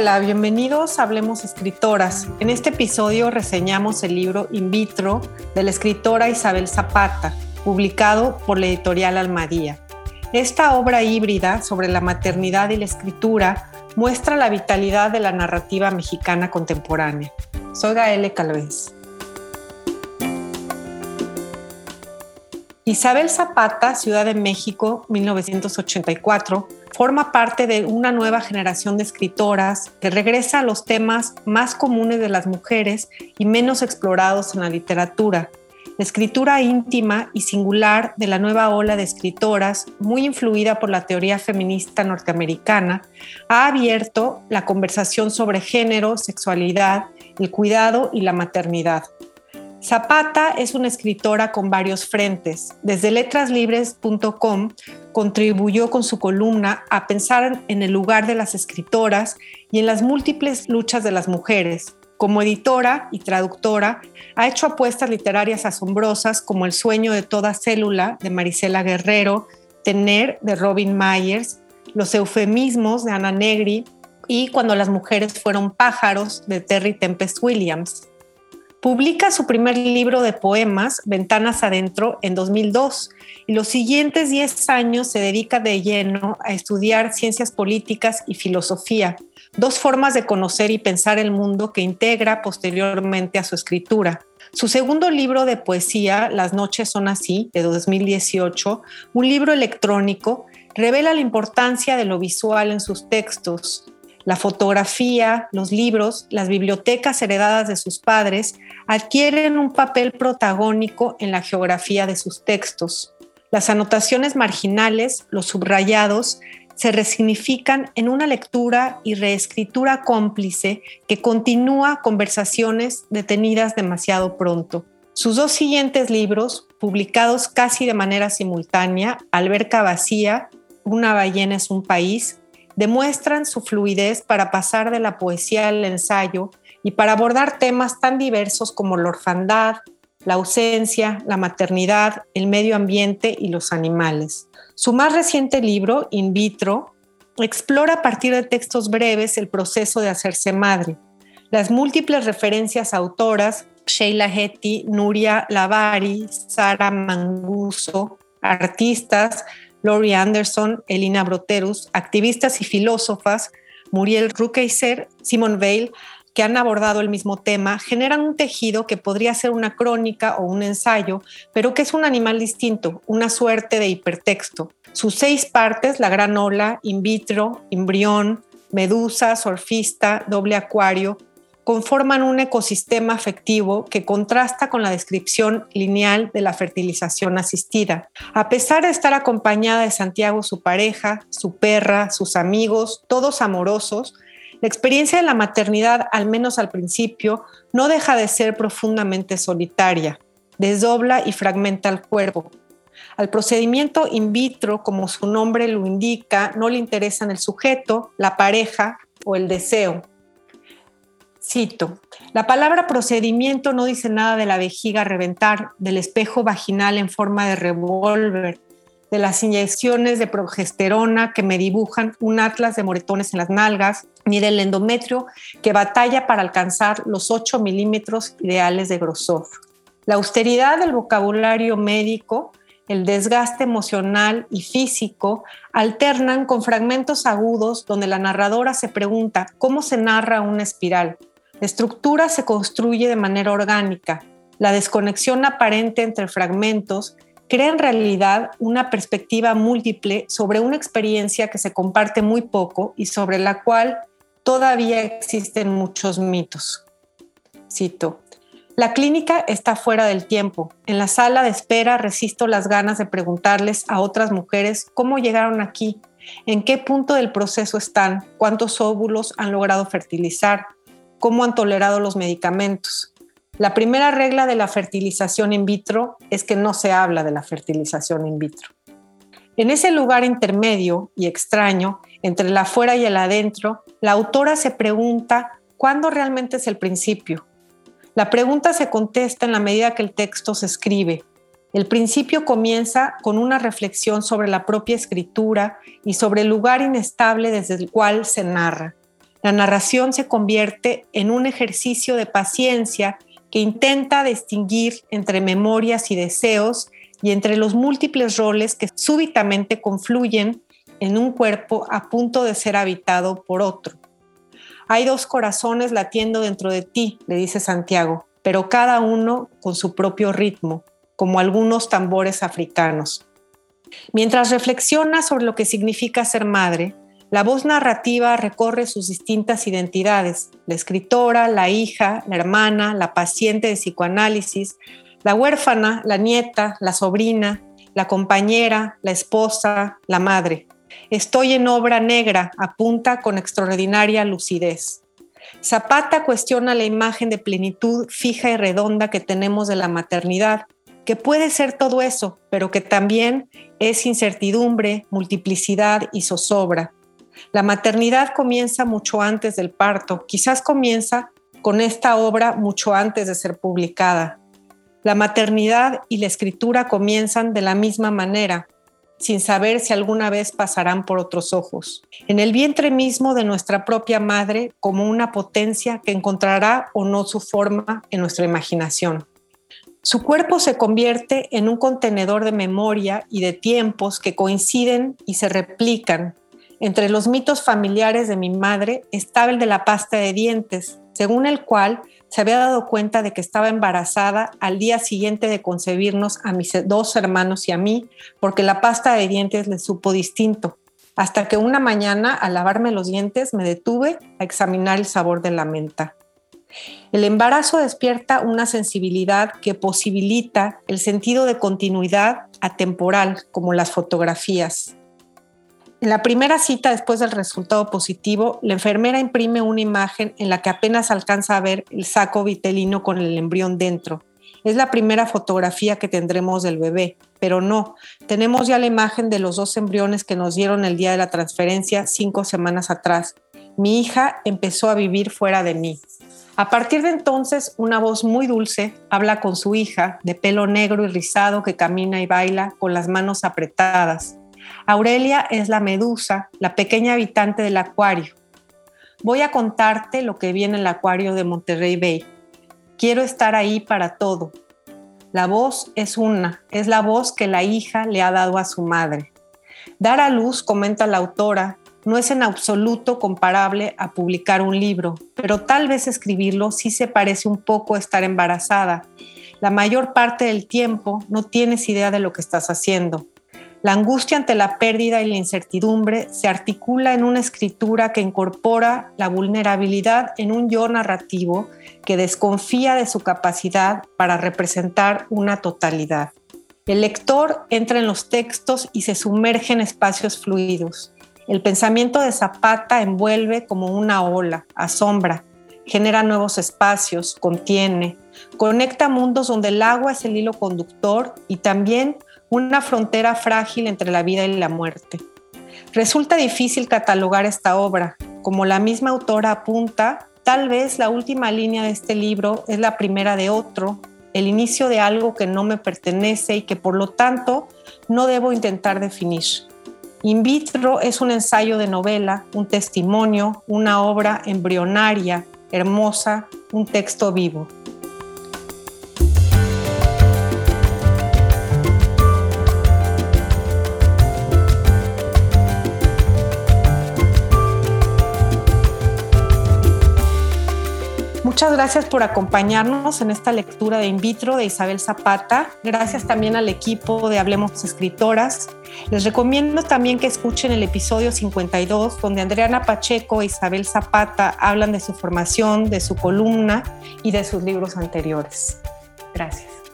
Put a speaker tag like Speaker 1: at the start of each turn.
Speaker 1: Hola, bienvenidos a Hablemos Escritoras. En este episodio reseñamos el libro In vitro de la escritora Isabel Zapata, publicado por la editorial Almadía. Esta obra híbrida sobre la maternidad y la escritura muestra la vitalidad de la narrativa mexicana contemporánea. Soy Gaele Calvez. Isabel Zapata, Ciudad de México, 1984, forma parte de una nueva generación de escritoras que regresa a los temas más comunes de las mujeres y menos explorados en la literatura. La escritura íntima y singular de la nueva ola de escritoras, muy influida por la teoría feminista norteamericana, ha abierto la conversación sobre género, sexualidad, el cuidado y la maternidad. Zapata es una escritora con varios frentes. Desde letraslibres.com contribuyó con su columna a pensar en el lugar de las escritoras y en las múltiples luchas de las mujeres. Como editora y traductora, ha hecho apuestas literarias asombrosas como El sueño de toda célula de Marisela Guerrero, Tener de Robin Myers, Los eufemismos de Ana Negri y Cuando las mujeres fueron pájaros de Terry Tempest Williams. Publica su primer libro de poemas, Ventanas Adentro, en 2002 y los siguientes 10 años se dedica de lleno a estudiar ciencias políticas y filosofía, dos formas de conocer y pensar el mundo que integra posteriormente a su escritura. Su segundo libro de poesía, Las noches son así, de 2018, un libro electrónico, revela la importancia de lo visual en sus textos, la fotografía, los libros, las bibliotecas heredadas de sus padres adquieren un papel protagónico en la geografía de sus textos. Las anotaciones marginales, los subrayados, se resignifican en una lectura y reescritura cómplice que continúa conversaciones detenidas demasiado pronto. Sus dos siguientes libros, publicados casi de manera simultánea, Alberca Vacía, Una ballena es un país, demuestran su fluidez para pasar de la poesía al ensayo y para abordar temas tan diversos como la orfandad, la ausencia, la maternidad, el medio ambiente y los animales. Su más reciente libro, In vitro, explora a partir de textos breves el proceso de hacerse madre. Las múltiples referencias autoras, Sheila Hetty, Nuria Lavari, Sara Manguso, artistas, Laurie Anderson, Elina Broterus, activistas y filósofas, Muriel Rukeyser, Simon Weil, que han abordado el mismo tema, generan un tejido que podría ser una crónica o un ensayo, pero que es un animal distinto, una suerte de hipertexto. Sus seis partes, la gran ola, in vitro, embrión, medusa, surfista, doble acuario, conforman un ecosistema afectivo que contrasta con la descripción lineal de la fertilización asistida. A pesar de estar acompañada de Santiago, su pareja, su perra, sus amigos, todos amorosos, la experiencia de la maternidad, al menos al principio, no deja de ser profundamente solitaria, desdobla y fragmenta el cuerpo. Al procedimiento in vitro, como su nombre lo indica, no le interesan el sujeto, la pareja o el deseo. Cito, la palabra procedimiento no dice nada de la vejiga reventar, del espejo vaginal en forma de revólver, de las inyecciones de progesterona que me dibujan un atlas de moretones en las nalgas, ni del endometrio que batalla para alcanzar los 8 milímetros ideales de grosor. La austeridad del vocabulario médico, el desgaste emocional y físico alternan con fragmentos agudos donde la narradora se pregunta cómo se narra una espiral la estructura se construye de manera orgánica. La desconexión aparente entre fragmentos crea en realidad una perspectiva múltiple sobre una experiencia que se comparte muy poco y sobre la cual todavía existen muchos mitos. Cito, la clínica está fuera del tiempo. En la sala de espera resisto las ganas de preguntarles a otras mujeres cómo llegaron aquí, en qué punto del proceso están, cuántos óvulos han logrado fertilizar, cómo han tolerado los medicamentos. La primera regla de la fertilización in vitro es que no se habla de la fertilización in vitro. En ese lugar intermedio y extraño, entre el afuera y el adentro, la autora se pregunta cuándo realmente es el principio. La pregunta se contesta en la medida que el texto se escribe. El principio comienza con una reflexión sobre la propia escritura y sobre el lugar inestable desde el cual se narra. La narración se convierte en un ejercicio de paciencia que intenta distinguir entre memorias y deseos y entre los múltiples roles que súbitamente confluyen en un cuerpo a punto de ser habitado por otro. Hay dos corazones latiendo dentro de ti, le dice Santiago, pero cada uno con su propio ritmo, como algunos tambores africanos. Mientras reflexiona sobre lo que significa ser madre, la voz narrativa recorre sus distintas identidades, la escritora, la hija, la hermana, la paciente de psicoanálisis, la huérfana, la nieta, la sobrina, la compañera, la esposa, la madre. Estoy en obra negra, apunta con extraordinaria lucidez. Zapata cuestiona la imagen de plenitud fija y redonda que tenemos de la maternidad, que puede ser todo eso, pero que también es incertidumbre, multiplicidad y zozobra. La maternidad comienza mucho antes del parto, quizás comienza con esta obra mucho antes de ser publicada. La maternidad y la escritura comienzan de la misma manera, sin saber si alguna vez pasarán por otros ojos. En el vientre mismo de nuestra propia madre como una potencia que encontrará o no su forma en nuestra imaginación. Su cuerpo se convierte en un contenedor de memoria y de tiempos que coinciden y se replican. Entre los mitos familiares de mi madre estaba el de la pasta de dientes, según el cual se había dado cuenta de que estaba embarazada al día siguiente de concebirnos a mis dos hermanos y a mí, porque la pasta de dientes le supo distinto. Hasta que una mañana, al lavarme los dientes, me detuve a examinar el sabor de la menta. El embarazo despierta una sensibilidad que posibilita el sentido de continuidad atemporal, como las fotografías. En la primera cita después del resultado positivo, la enfermera imprime una imagen en la que apenas alcanza a ver el saco vitelino con el embrión dentro. Es la primera fotografía que tendremos del bebé, pero no, tenemos ya la imagen de los dos embriones que nos dieron el día de la transferencia cinco semanas atrás. Mi hija empezó a vivir fuera de mí. A partir de entonces, una voz muy dulce habla con su hija, de pelo negro y rizado, que camina y baila con las manos apretadas. Aurelia es la medusa, la pequeña habitante del acuario. Voy a contarte lo que vi en el acuario de Monterrey Bay. Quiero estar ahí para todo. La voz es una, es la voz que la hija le ha dado a su madre. Dar a luz, comenta la autora, no es en absoluto comparable a publicar un libro, pero tal vez escribirlo sí se parece un poco a estar embarazada. La mayor parte del tiempo no tienes idea de lo que estás haciendo. La angustia ante la pérdida y la incertidumbre se articula en una escritura que incorpora la vulnerabilidad en un yo narrativo que desconfía de su capacidad para representar una totalidad. El lector entra en los textos y se sumerge en espacios fluidos. El pensamiento de Zapata envuelve como una ola, asombra, genera nuevos espacios, contiene, conecta mundos donde el agua es el hilo conductor y también una frontera frágil entre la vida y la muerte. Resulta difícil catalogar esta obra. Como la misma autora apunta, tal vez la última línea de este libro es la primera de otro, el inicio de algo que no me pertenece y que por lo tanto no debo intentar definir. In vitro es un ensayo de novela, un testimonio, una obra embrionaria, hermosa, un texto vivo. Gracias por acompañarnos en esta lectura de In vitro de Isabel Zapata. Gracias también al equipo de Hablemos Escritoras. Les recomiendo también que escuchen el episodio 52, donde Adriana Pacheco e Isabel Zapata hablan de su formación, de su columna y de sus libros anteriores. Gracias.